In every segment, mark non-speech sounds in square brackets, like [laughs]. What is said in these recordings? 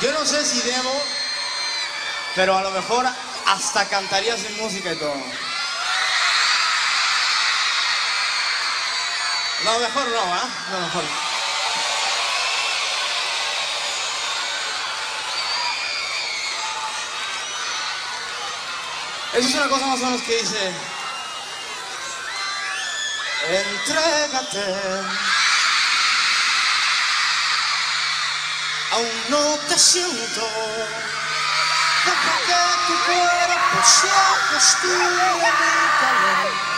Yo no sé si debo, pero a lo mejor hasta cantaría sin música y todo. No, mejor no, ¿ah? No, mejor. Eso es una cosa más o menos que dice. Entrégate. Aún no te siento. Deja que tu cuerpo a mi calor.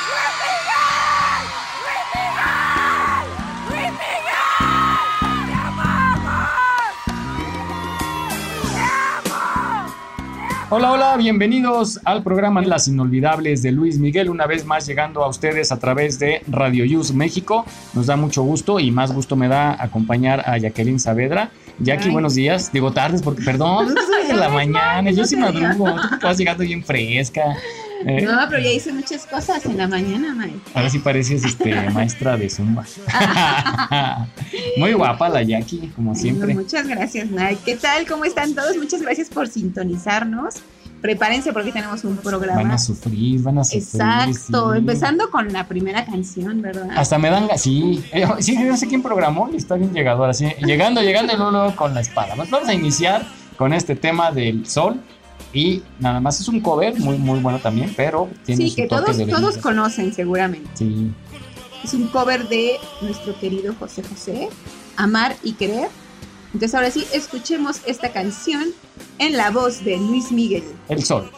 Hola, hola, bienvenidos al programa Las Inolvidables de Luis Miguel, una vez más llegando a ustedes a través de Radio Yus México. Nos da mucho gusto y más gusto me da acompañar a Jacqueline Saavedra. Jackie, buenos días. Digo tardes porque, perdón, [laughs] [laughs] es de la mañana, yo sí madrugo, tú vas llegando bien fresca. ¿Eh? No, pero ya hice muchas cosas en la mañana, Mike. Ahora sí pareces este, [laughs] maestra de Zumba. Muy guapa la Jackie, como siempre. muchas gracias, Mike. ¿Qué tal? ¿Cómo están todos? Muchas gracias por sintonizarnos. Prepárense porque tenemos un programa. Van a sufrir, van a sufrir. Exacto, empezando con la primera canción, ¿verdad? Hasta me dan, sí, eh, sí, no sé quién programó y está bien llegado así, llegando, llegando luego con la espada. vamos a iniciar con este tema del sol y nada más es un cover muy, muy bueno también, pero tiene Sí, que todos, todos conocen seguramente. Sí. Es un cover de nuestro querido José José, Amar y Querer. Entonces ahora sí, escuchemos esta canción en la voz de Luis Miguel. El Sol.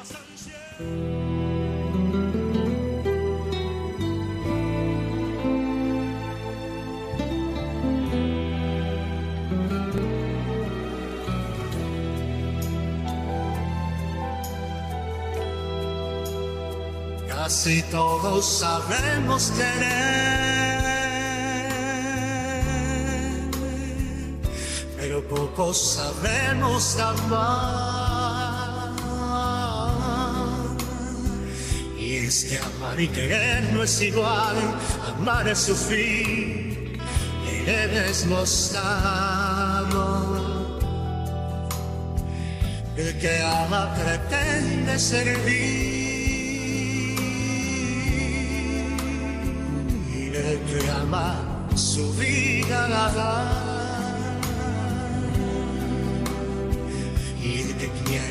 Casi todos sabemos querer, pocos sabemos amar. Y es que amar y querer no es igual, amar es sufrir, querer es gozar. El que ama pretende servir que ama su vida y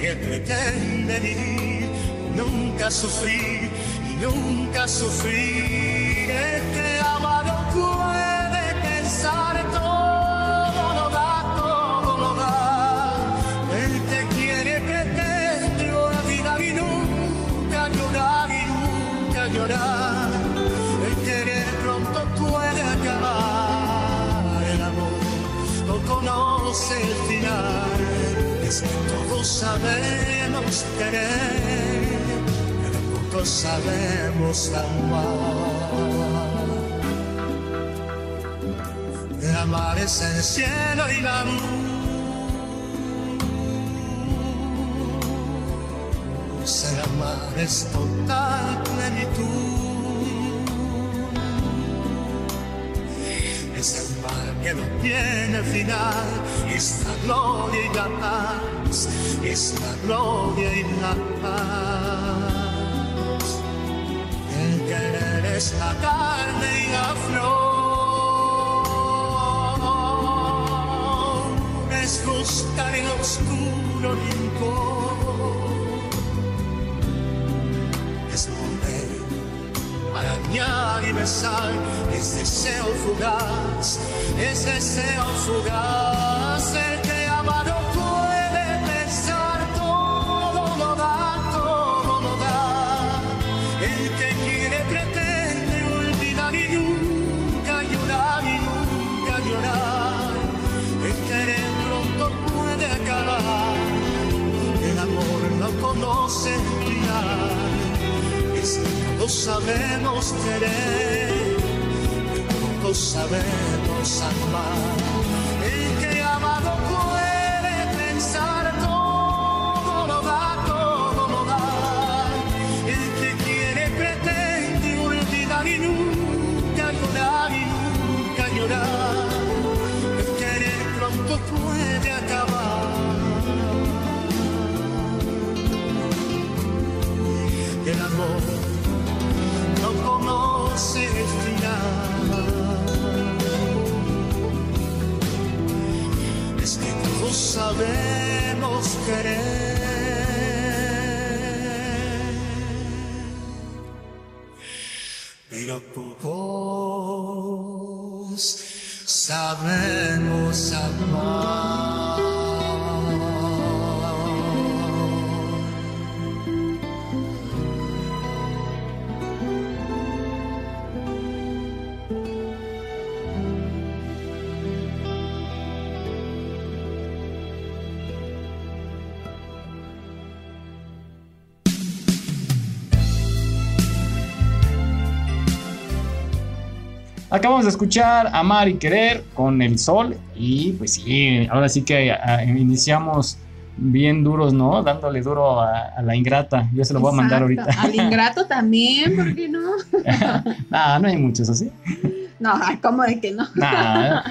que pretende vivir. Nunca sufrir nunca sufrir sabemos querer, pocos sabemos amar. Amar es el cielo y la luz. Ser amar es total plenitud. que no tiene final, es la gloria y la paz, es la gloria y la paz. El querer es la carne y la flor, es buscar en oscuro rincón, es volver arañar y besar, es deseo fugaz es deseo fugaz, el conoce final, es que todos sabemos querer sabemos amar. Sabemos querer. Pero pocos Acabamos de escuchar Amar y Querer con El Sol y pues sí, ahora sí que ah, iniciamos bien duros, ¿no? Dándole duro a, la ingrata. Yo se lo voy a mandar ahorita. Al ingrato también, ¿por qué no? [laughs] no, no hay muchos así. No, ¿cómo de que no?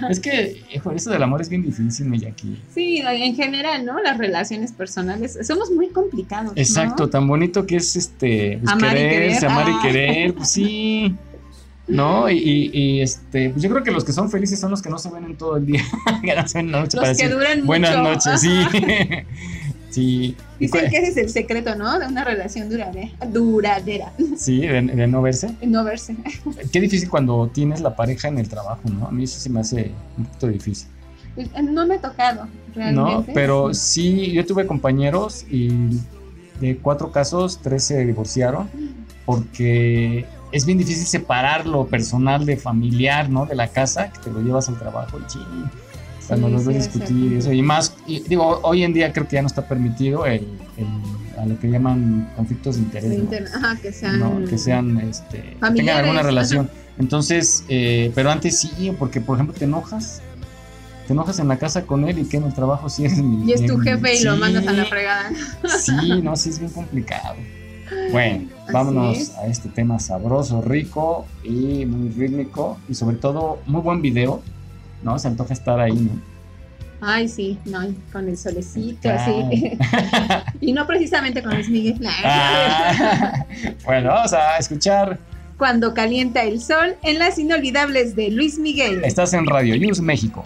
es que eso del amor es bien difícil, Miyaki. Sí, en general, ¿no? Las relaciones personales somos muy complicados. Exacto, tan bonito que es este pues, amar y querer. amar y querer, pues sí. ¿No? Y, este, pues yo creo que los que son felices son los que no se ven en todo el día. los que duran Buenas noches, sí. [laughs] sí. Dicen que ese es el secreto, ¿no? De una relación duradera. duradera. [laughs] Sí, de, no verse. De no verse. [laughs] Qué difícil cuando tienes la pareja en el trabajo, ¿no? A mí eso se me hace un poquito difícil. Pues, eh, no me ha tocado, realmente. No, pero sí, yo tuve compañeros y de cuatro casos, tres se divorciaron porque es bien difícil separar lo personal de familiar, ¿no? De la casa, que te lo llevas al trabajo y ching, cuando sí, los ves discutir y eso. Y más, digo, hoy en día creo que ya no está permitido el, a lo que llaman conflictos de interés. Ajá, que sean, que sean, este, tengan alguna relación. Entonces, eh, pero antes sí, porque por ejemplo te enojas, te enojas en la casa con él y que en el trabajo sí es mi. Y es tu jefe y lo mandas a la fregada. Sí, [laughs] no, sí es bien complicado. Bueno, vámonos a este tema sabroso, rico y muy rítmico y sobre todo muy buen video, ¿no? Se antoja estar ahí, ¿no? Ay, sí, no, con el solecito, así. [laughs] y no precisamente con Luis Miguel. Ah. bueno, vamos a escuchar. Cuando calienta el sol en las inolvidables de Luis Miguel. Estás en Radio News México.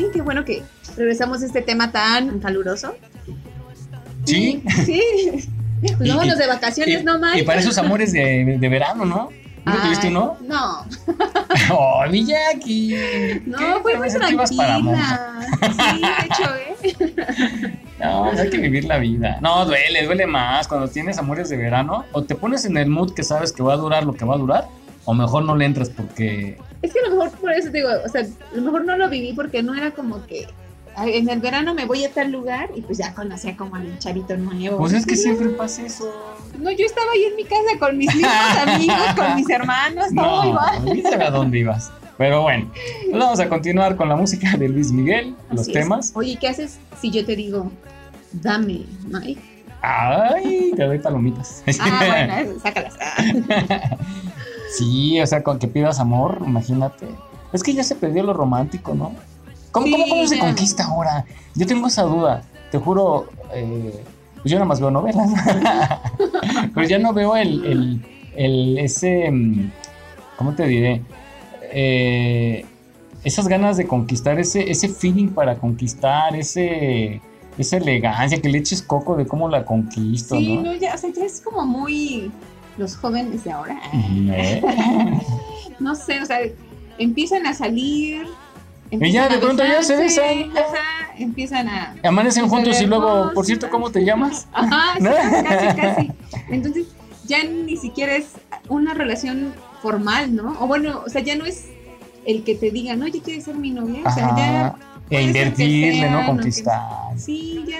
Bien, qué bueno que regresamos a este tema tan caluroso. Sí. Sí. [laughs] Pues vámonos de vacaciones, no más. Y para esos amores de, de verano, ¿no? ¿No tuviste uno? No. [laughs] ¡Oh, mi Jackie! No, fue muy tranquila. sí, de hecho, ¿eh? [laughs] No, hay que vivir la vida. No, duele, duele más cuando tienes amores de verano. O te pones en el mood que sabes que va a durar lo que va a durar, o mejor no le entras porque... Es que a lo mejor por eso te digo, o sea, a lo mejor no lo viví porque no era como que en el verano me voy a tal lugar y pues ya conocía como al chavito nuevo. Pues es que siempre pasa eso. No, yo estaba ahí en mi casa con mis mismos [laughs] amigos, con mis hermanos, todo no, igual. a dónde ibas. Pero bueno, pues vamos a continuar con la música de Luis Miguel, los temas. Oye, ¿qué haces si yo te digo, dame, Mike? Ay, te doy palomitas. Ah, bueno, [laughs] sácalas. [laughs] sí, o sea, con que pidas amor, imagínate. Es que ya se perdió lo romántico, ¿no? ¿Cómo, cómo, se conquista ahora? Yo tengo esa duda. Te juro, eh, pues yo nada más veo novelas. [laughs] Pero ya no veo el, el, el, ese, mm, ¿cómo te diré? Eh, esas ganas de conquistar, ese, ese feeling para conquistar, ese, esa elegancia, que le eches coco de cómo la conquisto, sí, ¿no? ya, o sea, ya es como muy los jóvenes de ahora. [laughs] no sé, o sea, empiezan a salir y ya de pronto ya se besan. Ajá, empiezan a. Amanecen juntos y luego, por cierto, ¿cómo te llamas? [laughs] Ajá, casi, casi. Entonces, ya ni siquiera es una relación formal, ¿no? O bueno, o sea, ya no es el que te diga, no, ya quieres ser mi novia. O sea, ya. E invertirle, ¿no? Conquistar. Sí, ya.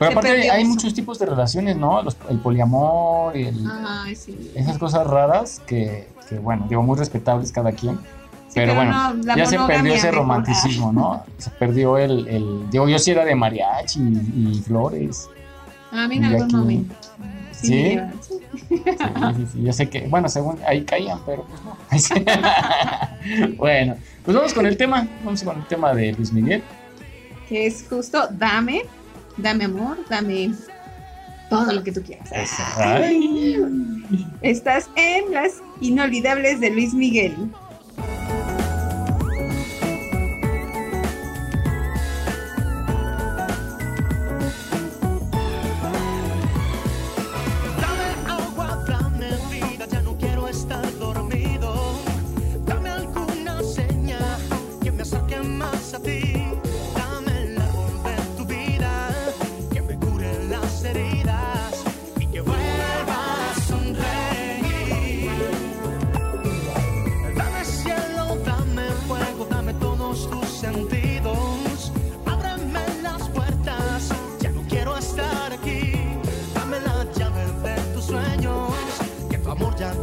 Pero aparte hay, muchos tipos de relaciones, ¿no? el poliamor y el, sí. esas cosas raras que, que, bueno, digo, muy respetables cada quien pero, bueno, ya se perdió ese romanticismo, ¿no? [laughs] Se perdió el, el, Digo, yo sí era de mariachi y, flores. A mí en algún momento. ¿Sí? ¿Sí? Sí, sí, Yo sé que, bueno, según ahí caían, pero pues no. [laughs] bueno, pues vamos con el tema. Vamos con el tema de Luis Miguel. Que es justo dame, dame amor, dame todo lo que tú quieras. Estás en las inolvidables de Luis Miguel.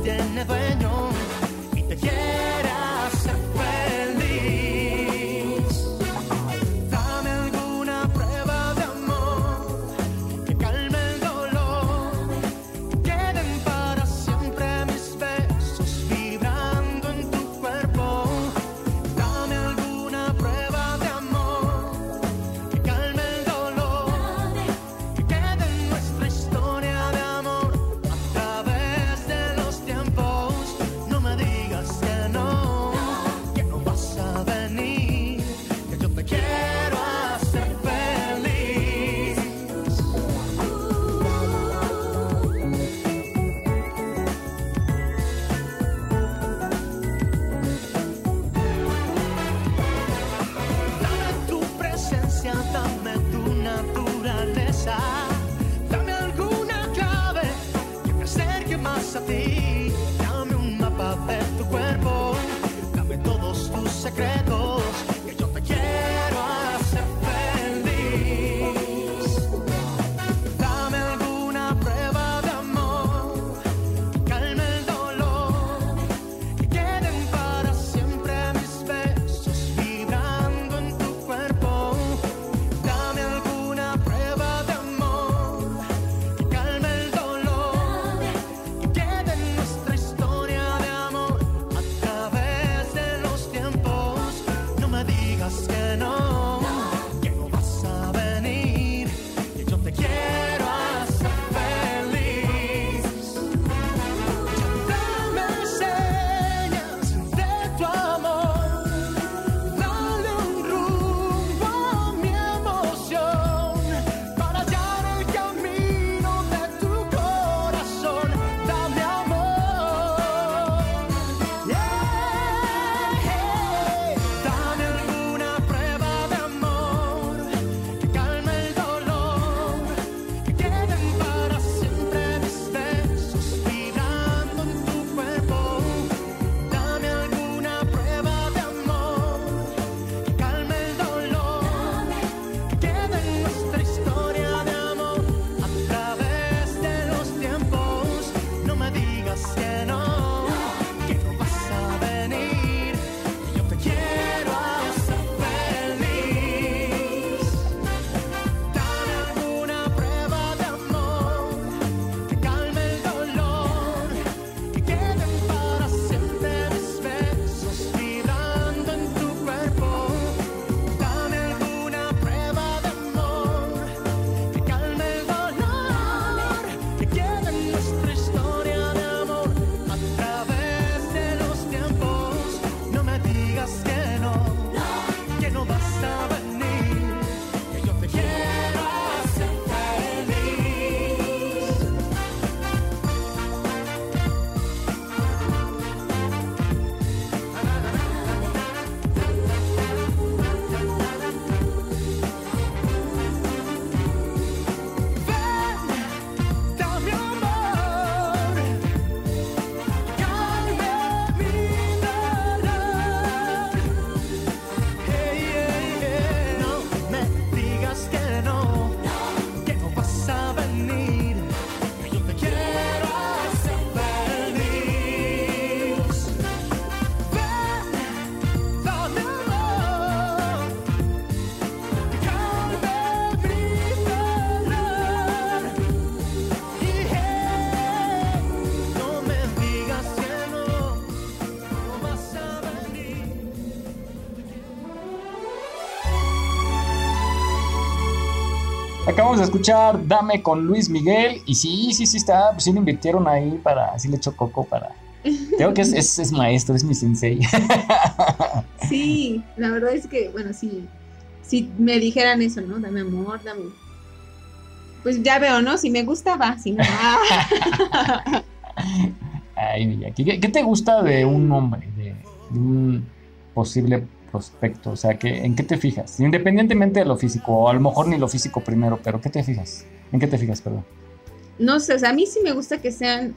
and never know. Acabamos de escuchar Dame con Luis Miguel. Y sí, sí, sí está. Pues sí le invirtieron ahí para. Así le echó coco para. Creo que es, es, maestro, es mi sensei. [laughs] Sí, la verdad es que, bueno, sí. Si me dijeran eso, ¿no? Dame amor, dame. Pues ya veo, ¿no? Si me gusta, va. Si no, va. [laughs] Ay, ¿qué, ¿qué te gusta de un hombre? De, de un posible prospecto? O sea, que, ¿en qué te fijas? Independientemente de lo físico, o a lo mejor ni lo físico primero, pero ¿qué te fijas? ¿En qué te fijas, perdón? No sé, o sea, a mí sí me gusta que sean,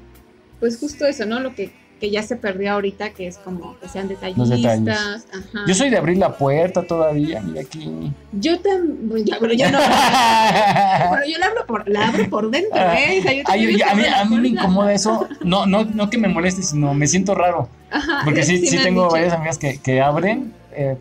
pues justo eso, ¿no? Lo que, que ya se perdió ahorita, que es como que sean detallistas. Ajá. Yo soy de abrir la puerta todavía, mira aquí. Yo también, pero yo no. [laughs] pero yo la abro por, la abro por dentro, ¿eh? O sea, yo Ay, a, mí, a mí me incomoda eso. [laughs] No, no, no que me moleste, sino me siento raro. Ajá, Porque sí, sí, tengo varias amigas que, que abren eh,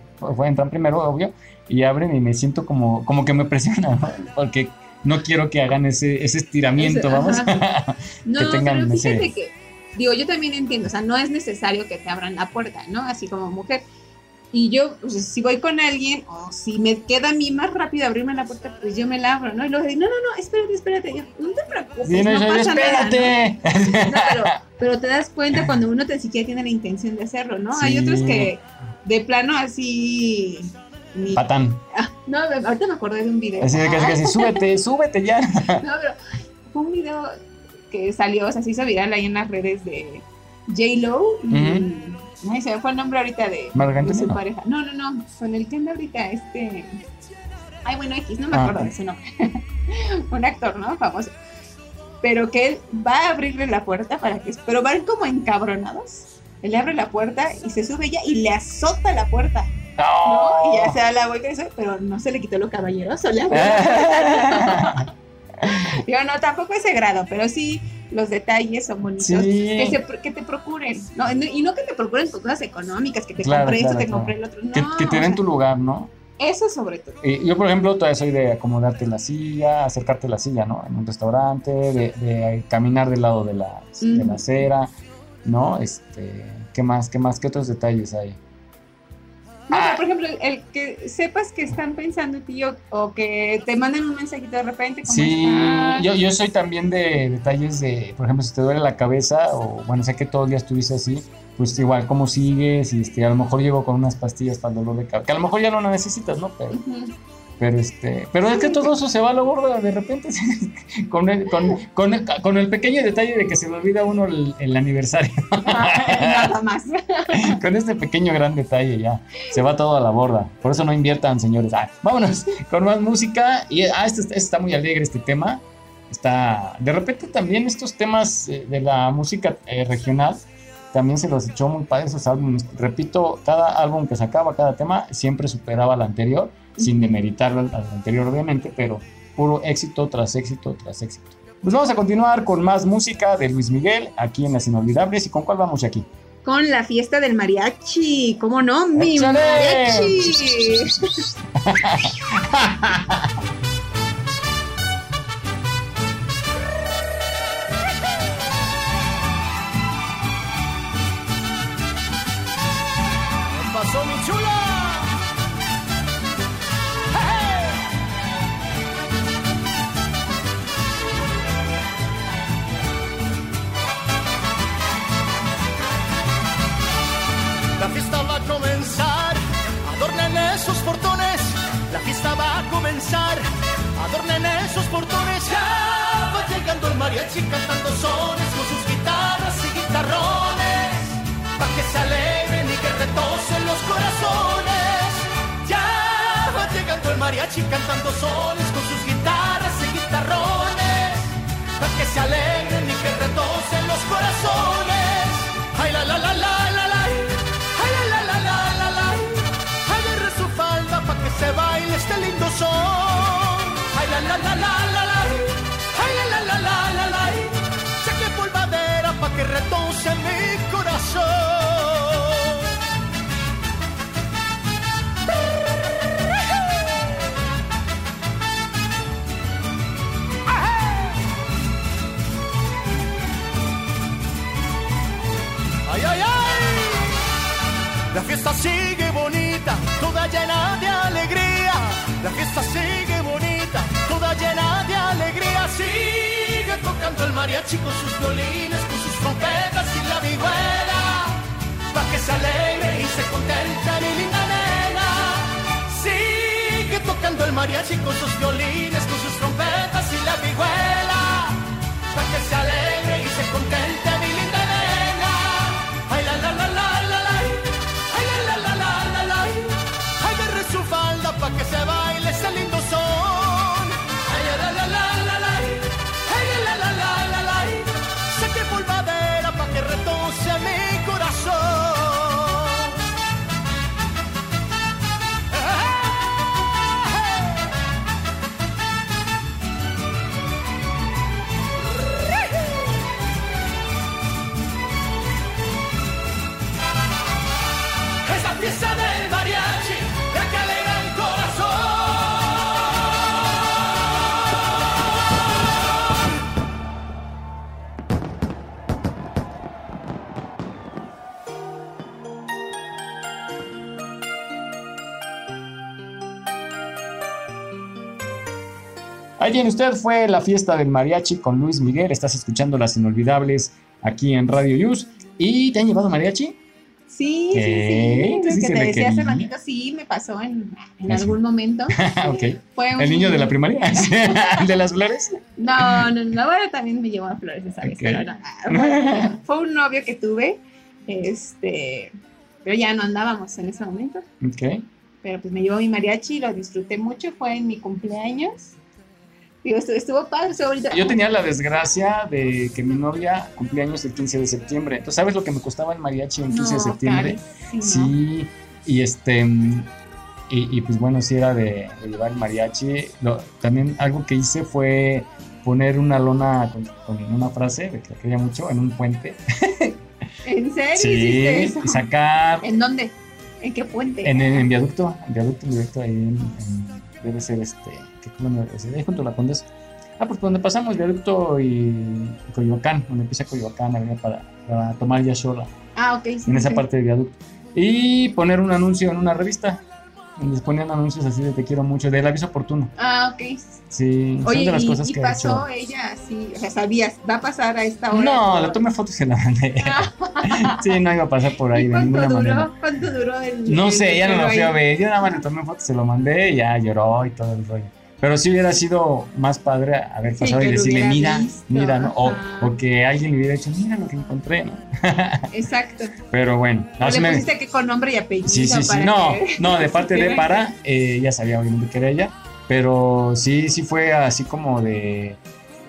entrar primero, obvio, y abren y me siento como, como que me presiona, ¿no? Porque no quiero que hagan ese, ese estiramiento, vamos. [laughs] no, que tengan pero fíjate que, digo, yo también entiendo, o sea, no es necesario que te abran la puerta, ¿no? Así como mujer. Y yo, pues, si voy con alguien, o si me queda a mí más rápido abrirme la puerta, pues yo me la abro, ¿no? Y luego digo, no, no, no, espérate, espérate. Yo, no te preocupes, no, pasa espérate. Nada, ¿no? pero, pero, te das cuenta cuando uno te siquiera tiene la intención de hacerlo, ¿no? Hay otros que de plano así. Patán. Ah, no, ahorita me acordé de un video. Así de que, [laughs] súbete, súbete ya. [laughs] no, pero fue un video que salió, o sea, se hizo viral ahí en las redes de J-Lo. Ay, se me fue el nombre ahorita de, de su pareja. No, no, no, con el que anda ahorita, este. Ay, bueno, X, no me ah, acuerdo de su nombre. [laughs] un actor, ¿no? Famoso. Pero que él va a abrirle la puerta para que. Pero van como encabronados le abre la puerta y se sube ella y le azota la puerta. No. Y ya se da la vuelta y eso, pero no se le quitó lo caballeroso, le [laughs] Digo, no, tampoco ese grado, pero sí los detalles son bonitos. Que, te procuren. No, y no que te procuren cosas económicas, que te compré esto, te compré el otro. No, que, te den tu lugar, ¿no? Eso sobre todo. yo, por ejemplo, todavía soy de acomodarte la silla, acercarte la silla, ¿no? En un restaurante, de, caminar del lado de la, de la acera ¿no? Este, ¿qué más? ¿Qué más? ¿Qué otros detalles hay? No, ah. por ejemplo, el, que sepas que están pensando en ti o, que te manden un mensajito de repente. sí, Yo, yo soy también de detalles de, por ejemplo, si te duele la cabeza o, bueno, sé que todo el día estuviste así, pues igual, ¿cómo sigues? Y este, a lo mejor llego con unas pastillas para el dolor de cabeza, que a lo mejor ya no necesitas, ¿no? Pero, pero este, pero es que todo eso se va a la borda de repente [laughs] con, el, con, con, con, el pequeño detalle de que se me olvida uno el, aniversario. [laughs] Nada más. [laughs] con este pequeño gran detalle ya se va todo a la borda. Por eso no inviertan, señores. Ah, vámonos con más música. Y ah, este, este, está muy alegre este tema. Está, de repente también estos temas eh, de la música eh, regional también se los echó muy padre esos álbumes. Repito, cada álbum que sacaba, cada tema, siempre superaba al anterior sin demeritar al, anterior obviamente, pero puro éxito tras éxito tras éxito. Pues vamos a continuar con más música de Luis Miguel aquí en Las Inolvidables. ¿Y con cuál vamos aquí? Con la fiesta del mariachi. ¿Cómo no? ¡Mi mariachi! pasó mi chula? Adornen esos portones, ya va llegando el mariachi cantando sones con sus guitarras y guitarrones, para que se alegren y que retosen los corazones. Ya va llegando el mariachi cantando sones con sus guitarras y guitarrones, para que se alegren y que retosen los corazones. Ay la la la la la la. se baile este lindo son. La, la, la, la, la, la. Ay, la, la, la, la, la. Saque polvadera pa' que retose mi corazón. Ay, ay, ay. La fiesta sigue bonita, toda llena el mariachi con sus violines, con sus trompetas y la vihuela, pa' que se alegre y se contente mi linda nena. Sigue tocando el mariachi con sus violines, con sus trompetas y la vihuela, pa' que se alegre Ahí tiene usted, fue la fiesta del mariachi con Luis Miguel. Estás escuchando las inolvidables aquí en Radio News. ¿Y te han llevado mariachi? Sí, sí, ¿Qué? sí. Lo Sí, que se te decía hace ratito, sí, me pasó en, en Ah, algún momento. [laughs] ok. Fue un- ¿El niño de la [laughs] primaria? ¿El [laughs] de las flores? No, no, no, bueno, también me llevó a flores esa vez, Ok. pero no. Fue, fue un novio que tuve, este, pero ya no andábamos en ese momento. Ok. Pero pues me llevó mi mariachi, lo disfruté mucho, fue en mi cumpleaños. Digo, estuvo, padre, estuvo bonito. Yo tenía la desgracia de que mi novia cumplía años el 15 de septiembre. Entonces, ¿sabes lo que me costaba el mariachi el 15 de septiembre? Sí, y este. Y, y, pues bueno, sí era de, de llevar el mariachi. Lo- también algo que hice fue poner una lona con, con una frase de que la quería mucho en un puente. ¿En serio Sí, eso? y sacar ¿En dónde? ¿En qué puente? en, en, en viaducto, en viaducto, en viaducto ahí en, en- debe ser este, ¿qué colonia debe ser? Ahí junto a la Condesa. Ah, pues por donde pasamos viaducto y, Coyoacán, donde empieza Coyoacán, avenida para, para tomar ya sola, Ah, ok. sí, en esa parte de viaducto. Y poner un anuncio en una revista, se ponían anuncios así de te quiero mucho, del aviso oportuno. Ah, ok. Sí, son Oye, de las y, cosas y que he pasó hecho. ella así, o sea, sabías, va a pasar a esta hora. No, le tomé fotos y se la mandé. [laughs] sí, no iba a pasar por ahí ¿Y de ninguna duró? manera. ¿Cuánto duró el No el sé, ya no lo fui a ahí? ver. Yo nada más le tomé fotos, se lo mandé y ya lloró y todo el rollo. Pero sí hubiera sido más padre haber pasado y decirle, mira, visto, mira, ¿no? O, o que alguien le hubiera dicho, mira lo que encontré, ¿no? [laughs] Exacto. Pero bueno, no, le me- pusiste que con nombre y apellido. Sí, sí, sí. para No, que- no, de [laughs] parte de para, eh, ya sabía obviamente que era ella, pero sí, sí fue así como de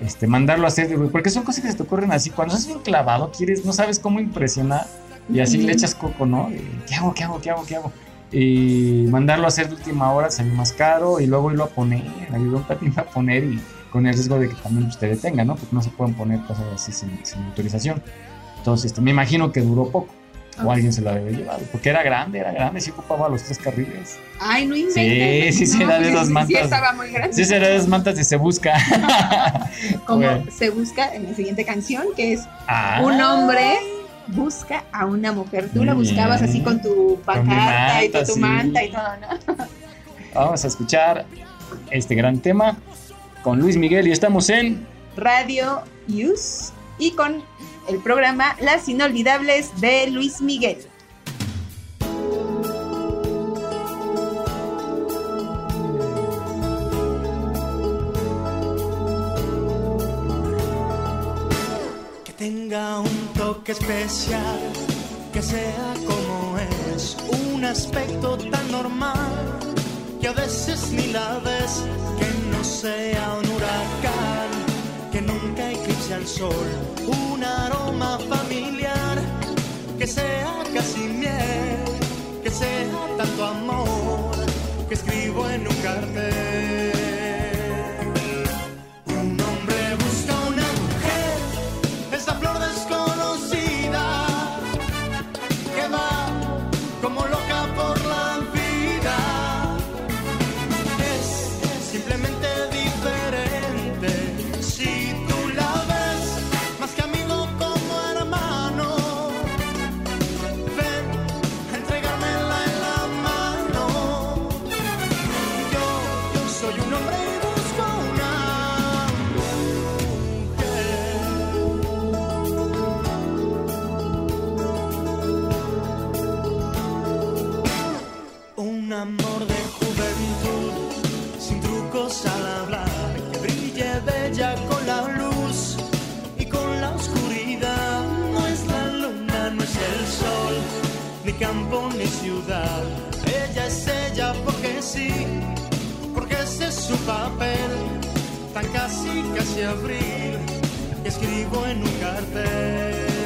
este, mandarlo a hacer, porque son cosas que se te ocurren así, cuando estás bien clavado, quieres, no sabes cómo impresionar, y así le echas coco, ¿no? ¿Qué hago, qué hago, qué hago, qué hago? Y mandarlo a hacer de última hora salió más caro, y luego irlo a poner, ayudó un patín a poner, y con el riesgo de que también te detenga, ¿no? Porque no se pueden poner cosas así sin, sin autorización. Entonces, me imagino que duró poco. O Ok. alguien se la debe llevar, porque era grande, era grande, sí ocupaba los tres carriles. Ay, no inventes. Sí, sí, sí, No, era de [laughs] esas sí, mantas. Sí, estaba muy grande. Sí, será de esas mantas de se busca. [laughs] Como [laughs] Bueno. se busca en la siguiente canción, que es Ah, un hombre busca a una mujer. Tú la buscabas así con tu Con pancarta y tu sí. manta y todo, ¿no? [laughs] Vamos a escuchar este gran tema con Luis Miguel y estamos en Radio Use y con el programa Las Inolvidables de Luis Miguel. Que tenga un toque especial, que sea como es, un aspecto tan normal, que a veces ni la ves, que no sea un huracán, que nunca eclipse al sol, un aroma familiar, que sea casi miel, que sea tanto amor, que escribo en un cartel. Casi, abril, escribo en un cartel.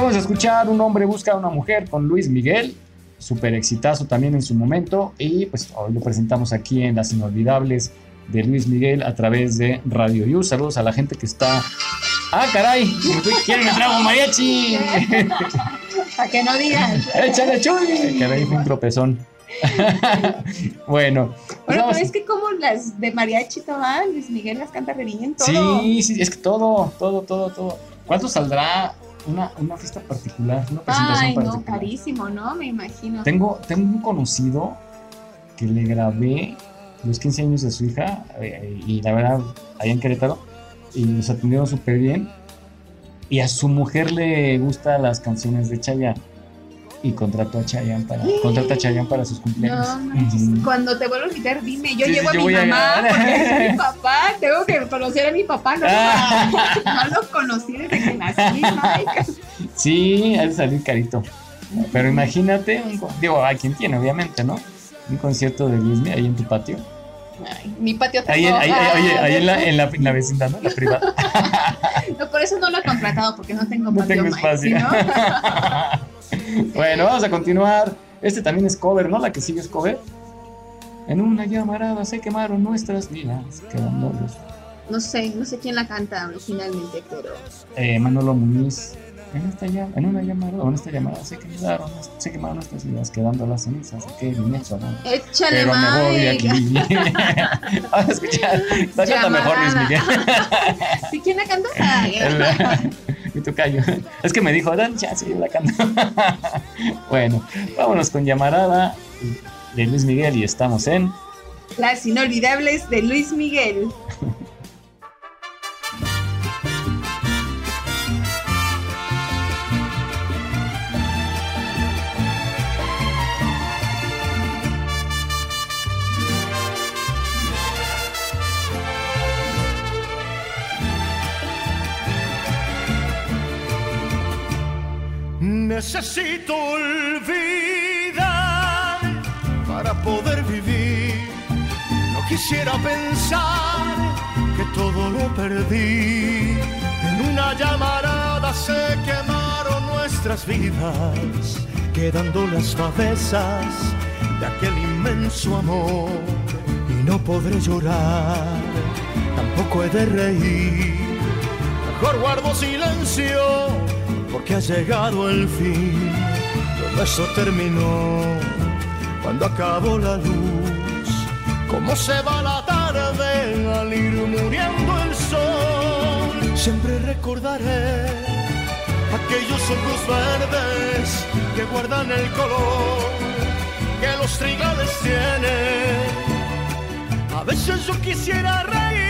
Acabamos de escuchar Un hombre busca a una mujer con Luis Miguel, súper exitazo también en su momento y pues hoy lo presentamos aquí en Las Inolvidables de Luis Miguel a través de Radio You. Saludos a la gente que está... ¡Ah, caray! ¿Quieren que traigo mariachi? [laughs] Para que no digan. ¡Échale, chuy! Caray, fue un tropezón. [laughs] bueno. Pues bueno, pero es que como las de mariachi toman, Luis Miguel las canta re bien todo. Sí, sí, es que todo, todo, todo, todo. ¿Cuánto saldrá una, una fiesta particular, una presentación Ay, no, carísimo, ¿no? Me imagino. Tengo, tengo un conocido que le grabé los 15 años de su hija eh, y la verdad, ahí en Querétaro, y nos atendieron súper bien. Y a su mujer le gustan las canciones de Chayanne y contrató a Chayanne para, contrata a Chayanne para sus cumpleaños. Cuando te vuelvo a quitar, dime, yo llevo a mi mamá porque es mi [laughs] papá, tengo que conocer a mi papá, no, [laughs] no lo conocí desde que nací, [laughs] Sí, ha de salir carito. Pero imagínate, digo, a quien tiene, obviamente, ¿no? Un concierto de Disney ahí en tu patio. mi patio ahí, ahí, ahí, ahí en, la, en, la, en, la, vecindad, ¿no? La privada. no, por eso no lo he contratado, porque no tengo patio. No tengo espacio. ¿no? [laughs] bueno, vamos a continuar. Este también es cover, ¿no? La que sigue es cover. En una llamarada se quemaron nuestras vidas, quedando No sé, no sé quién la canta originalmente, pero. Eh, Manolo Muniz. En, esta llama, en una llamada, en esta llamada se quemaron, se quemaron nuestras vidas, quedando las cenizas. Que bien hecho, ¿no? Échale, Pero me voy de aquí. [laughs] Vamos a escuchar. Canta mejor Luis Miguel. [laughs] ¿Sí quién la canta? Mi tocayo. [laughs] Es que me dijo, dan chance, yo la canto. [laughs] bueno, vámonos con llamarada de Luis Miguel y estamos en. Las inolvidables de Luis Miguel. [laughs] Necesito olvidar para poder vivir. No quisiera pensar que todo lo perdí. En una llamarada se quemaron nuestras vidas, quedando las cabezas de aquel inmenso amor. Y no podré llorar, tampoco he de reír. Mejor guardo silencio porque ha llegado el fin. Todo eso terminó cuando acabó la luz cómo se va la tarde al ir muriendo el sol. Siempre recordaré aquellos ojos verdes que guardan el color que los trigales tienen. A veces yo quisiera reír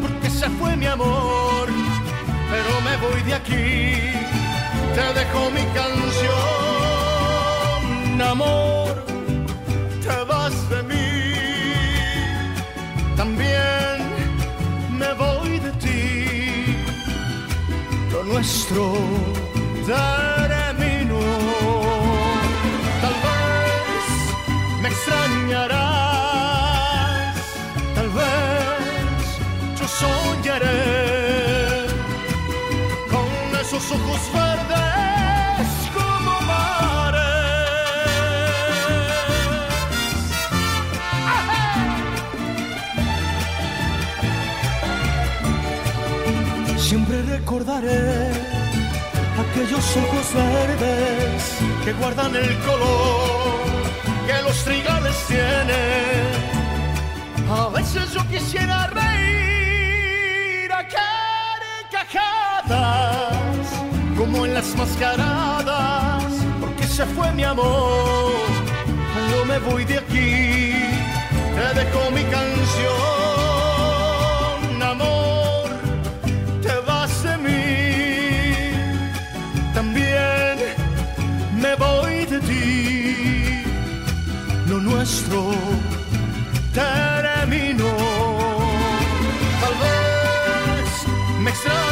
porque se fue mi amor, pero me voy de aquí te dejo mi canción, amor, te vas de mí, también me voy de ti, lo nuestro terminó, tal vez me extrañarás, con esos ojos verdes Siempre recordaré aquellos ojos verdes que guardan el color que los trigales tienen. A veces yo quisiera como en las mascaradas, porque se fue mi amor. Cuando me voy de aquí, te dejo mi canción nuestro terminó. Tal vez me extrañarás,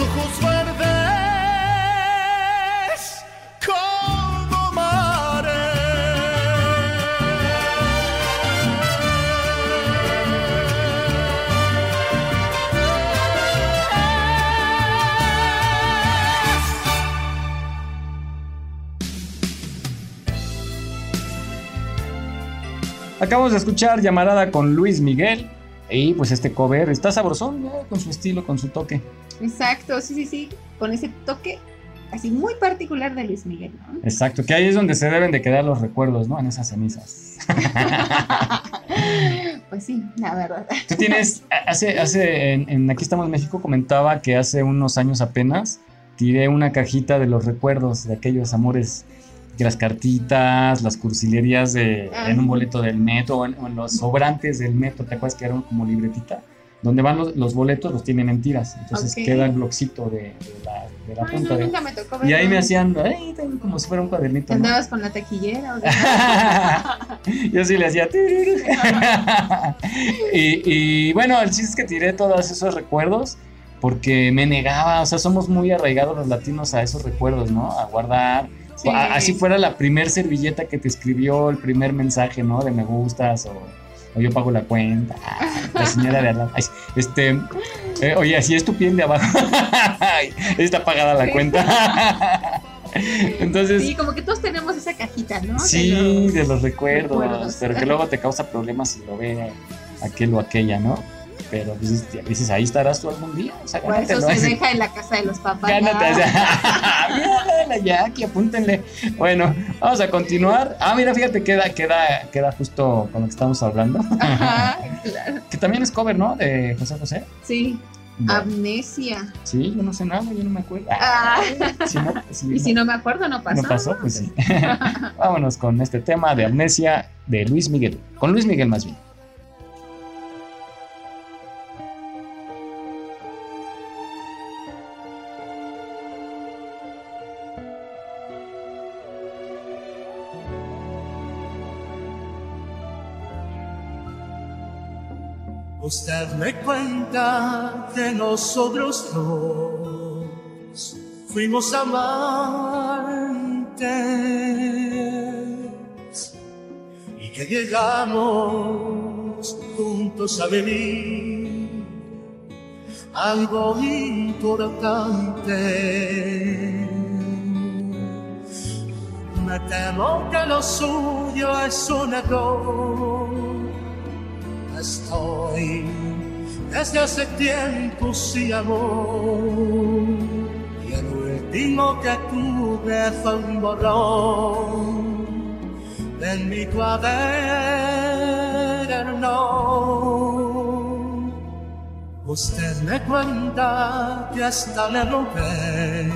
ojos verdes. Acabamos de escuchar Llamarada con Luis Miguel. Y pues este cover está sabrosón, con su estilo, con su toque. Exacto, sí, sí, sí, con ese toque así muy particular de Luis Miguel, ¿no? Exacto, que ahí es donde se deben de quedar los recuerdos, ¿no? En esas cenizas. [laughs] pues sí, la verdad. Tú tienes, hace, hace, en, Aquí estamos en México comentaba que hace unos años apenas tiré una cajita de los recuerdos de aquellos amores las cartitas, las cursilerías de, en un boleto del metro o en, los sobrantes del metro, ¿te acuerdas que eran como libretita? Donde van los, boletos, los tienen en tiras. Entonces queda el blocito de, la, punta. y ahí me hacían, como si fuera un cuadernito. ¿Andabas con la taquillera? [laughs] Yo sí le hacía. [laughs] y, y bueno, el chiste es que tiré todos esos recuerdos porque me negaba, o sea, somos muy arraigados los latinos a esos recuerdos, ¿no? A guardar Así fuera la primer servilleta que te escribió el primer mensaje, ¿no? De me gustas o, yo pago la cuenta. La señora de al Este, eh, oye, así es tu piel de abajo. [laughs] Está pagada la cuenta. [laughs] Entonces. Sí, como que todos tenemos esa cajita, ¿no? Sí, de los, recuerdos, pero que luego te causa problemas si lo ve aquel o aquella, ¿no? Pero pues, dices, ahí estarás tú algún día. O sea, eso se [laughs] deja en la casa de los papás. Gánate, ya, [laughs] ya, aquí apúntenle. Bueno, vamos a continuar. Ah, mira, fíjate, queda, queda, queda justo con lo que estamos hablando. Ajá, [laughs] claro. que también es cover, ¿no? De José José. Sí. Amnesia. Sí, yo no sé nada, yo no me acuerdo. Ah. y si no me acuerdo, no pasó. No pasó, pues sí. Vámonos con este tema de amnesia de Luis Miguel. Con Luis Miguel más bien. Usted me cuenta que nosotros dos. Fuimos amantes. Y que llegamos juntos a vivir algo importante. Me temo que lo suyo es un error desde hace tiempo sí amor. Y el último que tuve fue un borrón en mi cuaderno. Usted me cuenta que hasta le rompe,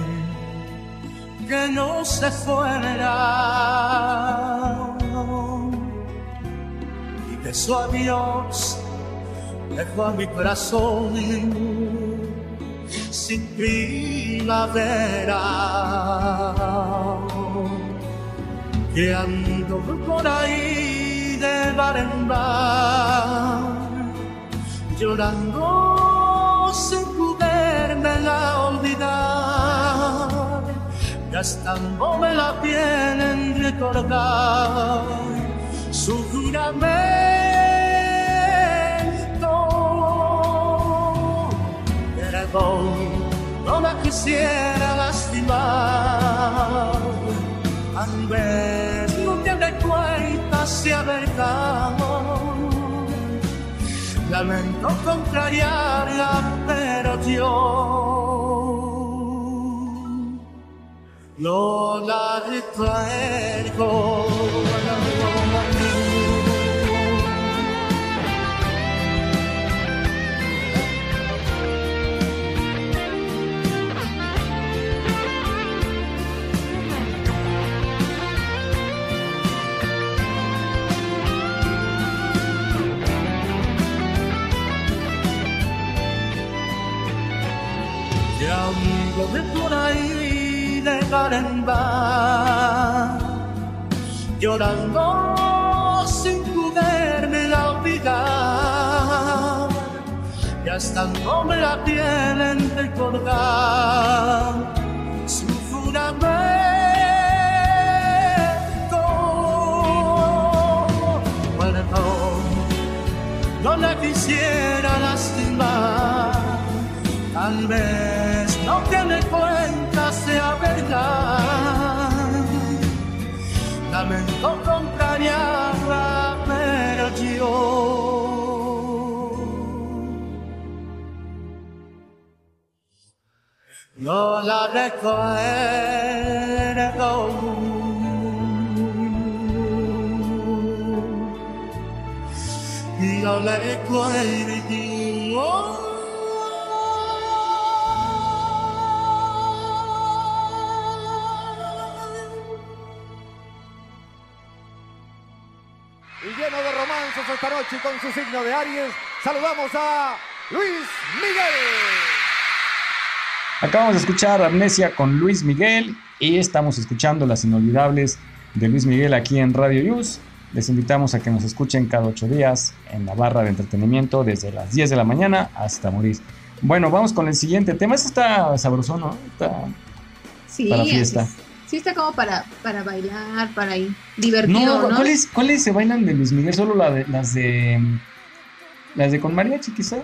que no se fuera y que su adiós dejó a mi corazón sin primavera. Que ando por ahí de bar en bar, llorando sin poderme la olvidar, gastándome la piel en recordar su juramento no la quisiera lastimar. Tal vez no te de cuenta sea verdad. Lamento contrariarla, pero yo no la recuerdo. de por ahí de bar en bar, llorando sin poderme la olvidar, gastándome la piel en recordar su juramento. No la recuerdo. No la recuerdo. esta noche con su signo de Aries. Saludamos a Luis Miguel. Acabamos de escuchar Amnesia con Luis Miguel y estamos escuchando las inolvidables de Luis Miguel aquí en Radio News. Les invitamos a que nos escuchen cada ocho días en la barra de entretenimiento desde las 10 de la mañana hasta morir. Bueno, vamos con el siguiente tema. Este está sabroso, ¿no? Está sí, para fiesta. Sí, está como para, para bailar, para ir divertido, ¿no? ¿cuáles, ¿Cuáles se bailan de Luis Miguel? Solo la de, las de. Las de con mariachi, quizá.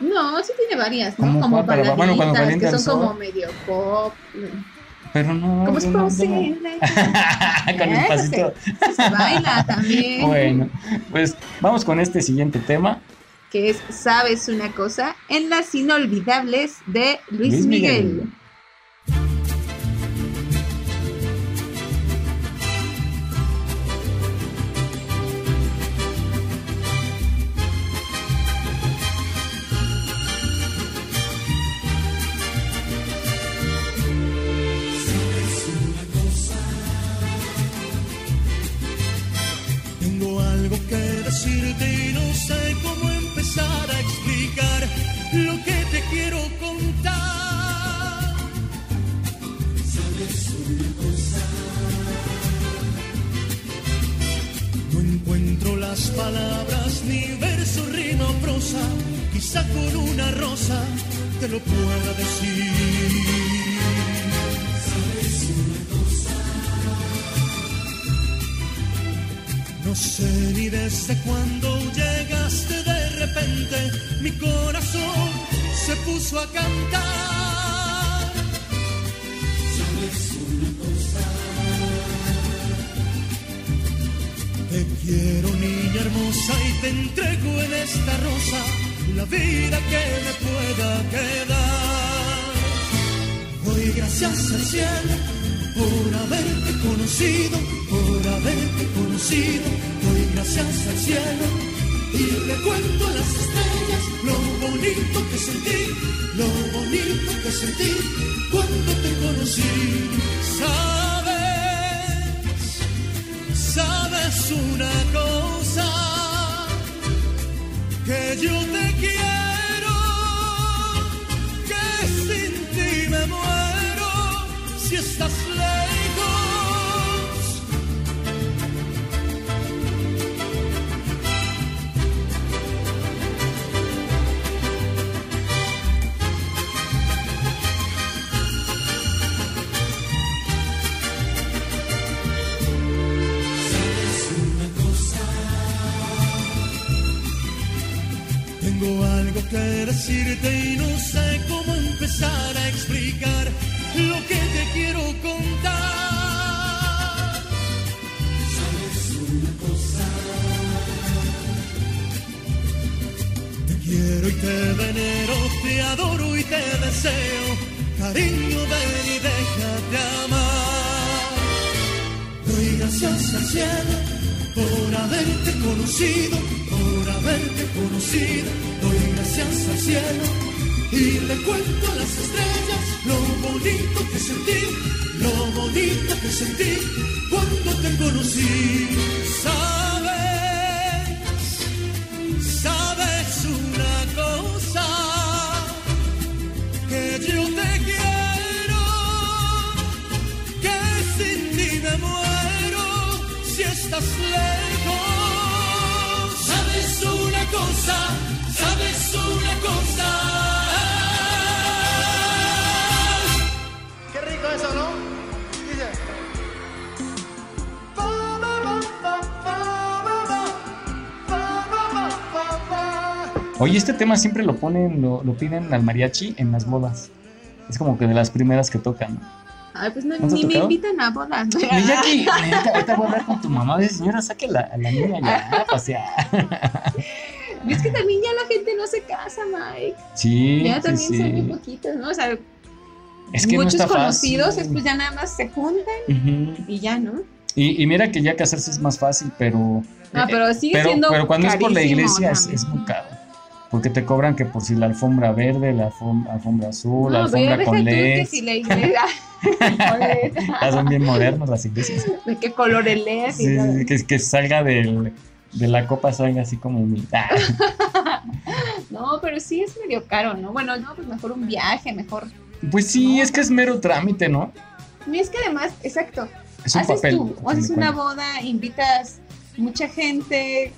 No, sí tiene varias, ¿no? Como, para, bueno, cuando que son como medio pop. Pero no. ¿Cómo es posible? [laughs] con el pasito. Se, baila también. Bueno, pues vamos con este siguiente tema. Que es ¿Sabes una cosa? En las inolvidables de Luis, Miguel. Cuándo llegaste de repente, mi corazón se puso a cantar. ¿Sabes una cosa? Te quiero niña hermosa y te entrego en esta rosa la vida que me pueda quedar. Doy gracias al cielo por haberte conocido, por haberte conocido. Cielo y a las estrellas lo bonito que sentí, lo bonito que sentí cuando te conocí. Sabes, sabes una cosa que yo te quiero, que sin ti me muero si estás decirte y no sé cómo empezar a explicar lo que te quiero contar. ¿Sabes una cosa? Te quiero y te venero, te adoro y te deseo. Cariño, ven y déjate amar. Doy gracias al cielo por haberte conocido, por haberte conocido. Gracias al cielo y le cuento a las estrellas lo bonito que sentí, lo bonito que sentí cuando te conocí. Oye, este tema siempre lo ponen, lo, lo piden al mariachi en las bodas. Es como que de las primeras que tocan. Ay, pues no, ¿No te ha ni me invitan a bodas. Miyaki, neta, ahorita voy a hablar con tu mamá. Dice, señora, saque la, a la niña ya pasear. [laughs] Es que también ya la gente no se casa, Mike. Sí, Ya sí, también son muy poquitos, ¿no? O sea, Es que muchos no conocidos, fácil. después ya nada más se juntan y ya, ¿no? y, y mira que ya casarse es más fácil, pero. Eh, pero sigue pero, siendo pero cuando es por la iglesia es, es muy caro. Porque te cobran que por si la alfombra verde, la alfom- alfombra azul, la No, ya alfombra con tú que LED. si la iglesia. LED. [laughs] Ya son bien modernas las iglesias. ¿De qué color el LED? Sí, sí, que, que salga del, de la copa, salga así como mi. Ah, [laughs] No, pero sí es medio caro, ¿no? Bueno, no, pues mejor un viaje, mejor. Pues sí, es que es mero trámite, ¿no? Y es que además, exacto, Es un haces papel. tú, haces una boda, invitas mucha gente,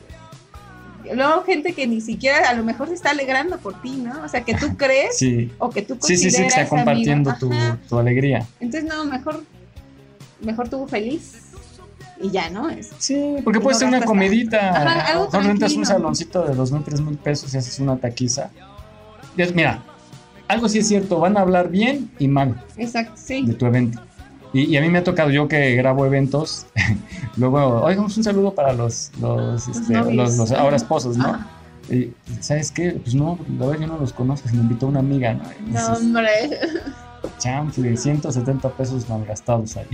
luego gente que ni siquiera a lo mejor se está alegrando por ti, ¿no? O sea, que tú crees Sí, o que tú sí, sí, consideras sí, que está compartiendo tu, alegría. Entonces, no, mejor, mejor tú feliz y ya, ¿no? Es, Sí, porque No puede ser una gastas comedita. Ajá, algo mejor rentas un saloncito de dos mil, tres mil pesos y haces una taquiza. Mira, algo sí es cierto, van a hablar bien y mal exacto, sí. de tu evento. Y, y a mí me ha tocado yo que grabo eventos, [laughs] luego, oigamos un saludo para los, los, este, los, los ahora esposos, ¿no? Ajá. Y, ¿Sabes qué? Pues no, la verdad yo no los conozco, se me invitó una amiga, ¿no? Y No, dices, hombre. chanfle, 170 pesos malgastados ahí.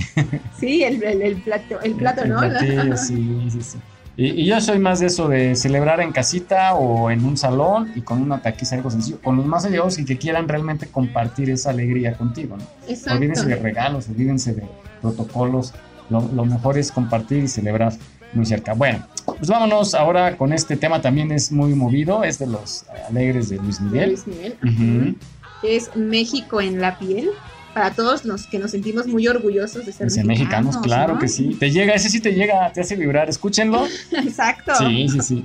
Sí, el, el, el plato, el [laughs] plato, El ¿no? platillo, [laughs] sí, sí, sí. Y, y yo soy más de eso, de celebrar en casita o en un salón y con una taquiza, algo sencillo, con los más allegados y que quieran realmente compartir esa alegría contigo, ¿no? Exacto. Olvídense de regalos, olvídense de protocolos, lo, lo mejor es compartir y celebrar muy cerca. Bueno, pues vámonos ahora con este tema, también es muy movido, es de los alegres de Luis Miguel. Luis Miguel. Es México en la piel. Para todos los que nos sentimos muy orgullosos de ser Dice mexicanos, claro ¿no? que sí. Te llega, ese sí te llega, te hace vibrar, escúchenlo. [laughs] Exacto. Sí, sí, sí.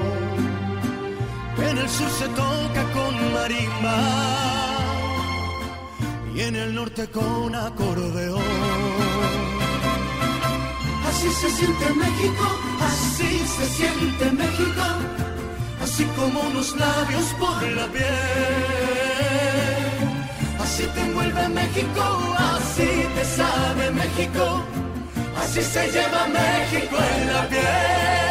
En el sur se toca con marimba y en el norte con acordeón. Así se siente México, así se siente México, así como unos labios por la piel. Así te envuelve México, así te sabe México, así se lleva México en la piel.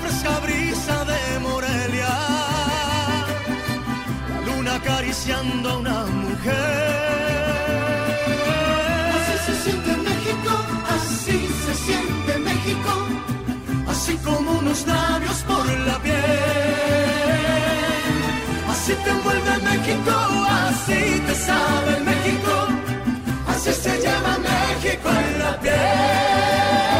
fresca brisa de Morelia, la luna acariciando a una mujer así como unos labios por la piel. Así te envuelve México, así te sabe México, así se llama México en la piel.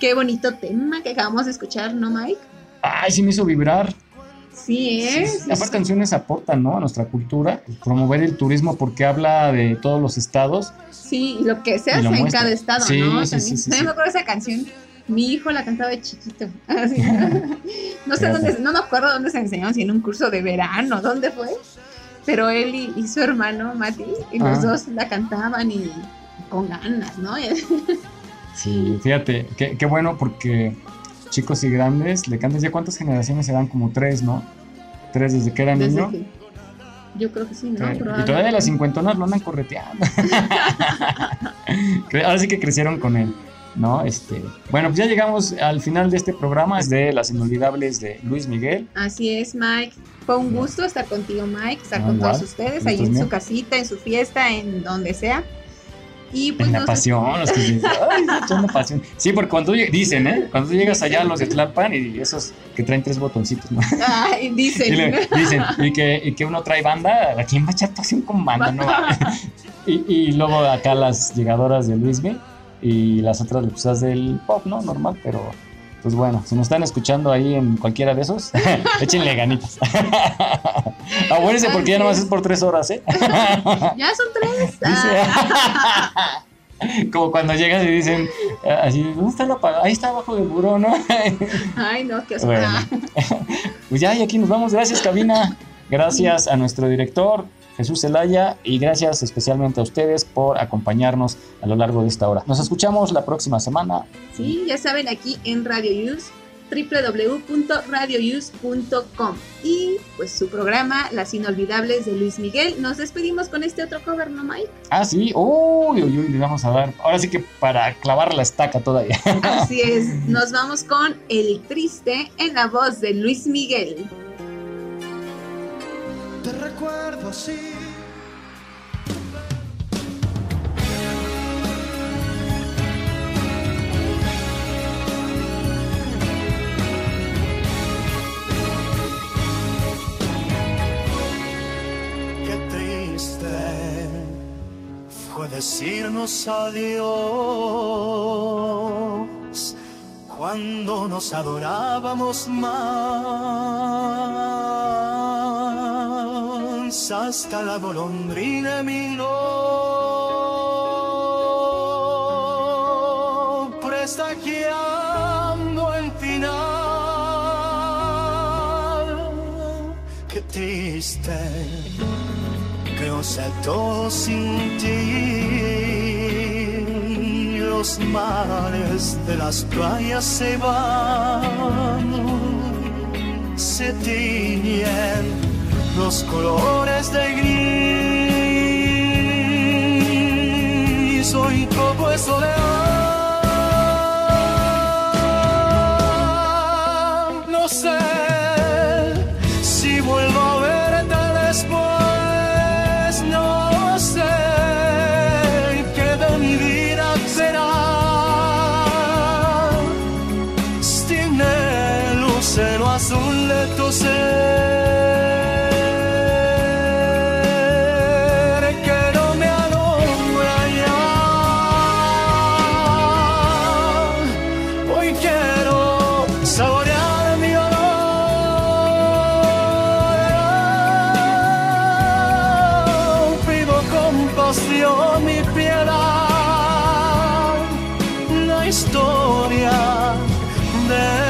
Qué bonito tema que acabamos de escuchar, ¿no, Mike? Ay, sí me hizo vibrar. Sí, es. Sí, canciones aportan, ¿no? A nuestra cultura, promover el turismo porque habla de todos los estados. Sí, lo que se hace en cada estado, sí, ¿no? Sí, sí, sí, [laughs] me acuerdo esa canción. Mi hijo la cantaba de chiquito. [laughs] [laughs] no sé dónde, no me acuerdo dónde se enseñó, si en un curso de verano, ¿dónde fue? Pero él y, su hermano Mati, y los ah. dos la cantaban y con ganas, ¿no? Sí, fíjate, qué, bueno porque chicos y grandes le cantas ya cuántas generaciones se dan como tres, ¿no? Tres desde que era niño. yo creo que sí, ¿no? Y todavía las cincuentonas lo andan correteando. [laughs] Ahora sí que crecieron con él, ¿no? Este, bueno, pues ya llegamos al final de este programa de Las Inolvidables de Luis Miguel. Así es, Mike. Fue un gusto estar contigo, Mike, estar con todos ustedes, ahí en su casita, en su fiesta, en donde sea. Y pues en la pasión, los que dicen, [laughs] ay, pasión. Sí, porque cuando dicen, ¿eh? Cuando llegas allá los de Tlalpan y esos que traen tres botoncitos, ¿no? Ay, dicen. [laughs] Y dicen, y que, y que uno trae banda, ¿a quién va a echar pasión con banda? No? [laughs] y, y luego acá las llegadoras de Luisme y las otras pues, del pop, ¿no? Normal, pero pues bueno, si nos están escuchando ahí en cualquiera de esos, [laughs] échenle ganitas. [laughs] Abuérdense porque ya nomás es por tres horas, ¿eh? [laughs] ya son tres. Ah. Como cuando llegas y dicen, así, ¿dónde está la paga? Ahí está abajo del buró, ¿no? Ay, no, qué bueno. Pues ya, y aquí nos vamos. Gracias, cabina. Gracias a nuestro director, Jesús Zelaya, y gracias especialmente a ustedes por acompañarnos a lo largo de esta hora. Nos escuchamos la próxima semana. Sí, ya saben, aquí en Radio News www.radiouse.com. Y pues su programa Las Inolvidables de Luis Miguel. Nos despedimos con este otro cover, ¿no, Mike? Ah, sí. Uy, uy, uy, le vamos a dar. Ahora sí que para clavar la estaca todavía. Así es. [laughs] Nos vamos con El Triste en la voz de Luis Miguel. Recuerdo así. Decirnos adiós cuando nos adorábamos más hasta la golondrina miró prestaqueando el final qué triste creo ser todo sin ti. Los mares de las playas se van, se tiñen los colores de gris. Hoy todo es soledad.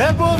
tu amor,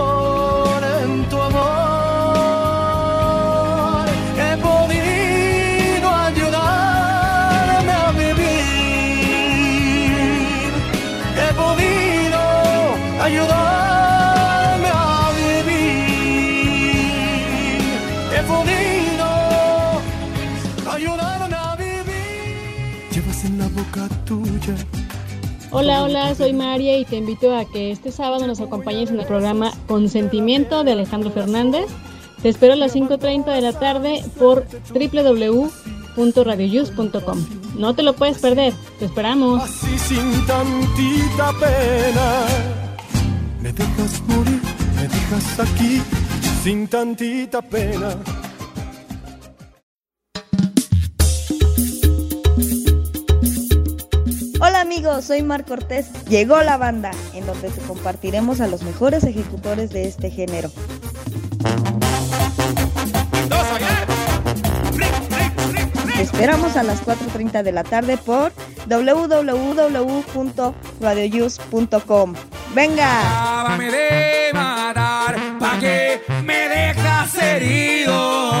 Hola, hola, soy María y te invito a que este sábado nos acompañes en el programa Consentimiento de Alejandro Fernández. Te espero a las 5.30 de la tarde por www.radioyus.com. No te lo puedes perder, te esperamos. Así sin tantita pena, me dejas morir, me dejas aquí sin tantita pena. Soy Mar Cortés. Llegó la banda, en donde te compartiremos a los mejores ejecutores de este género. Te esperamos a las 4.30 de la tarde por www.radioyus.com. ¡Venga! Me de matar, ¿pa' que me dejas herido?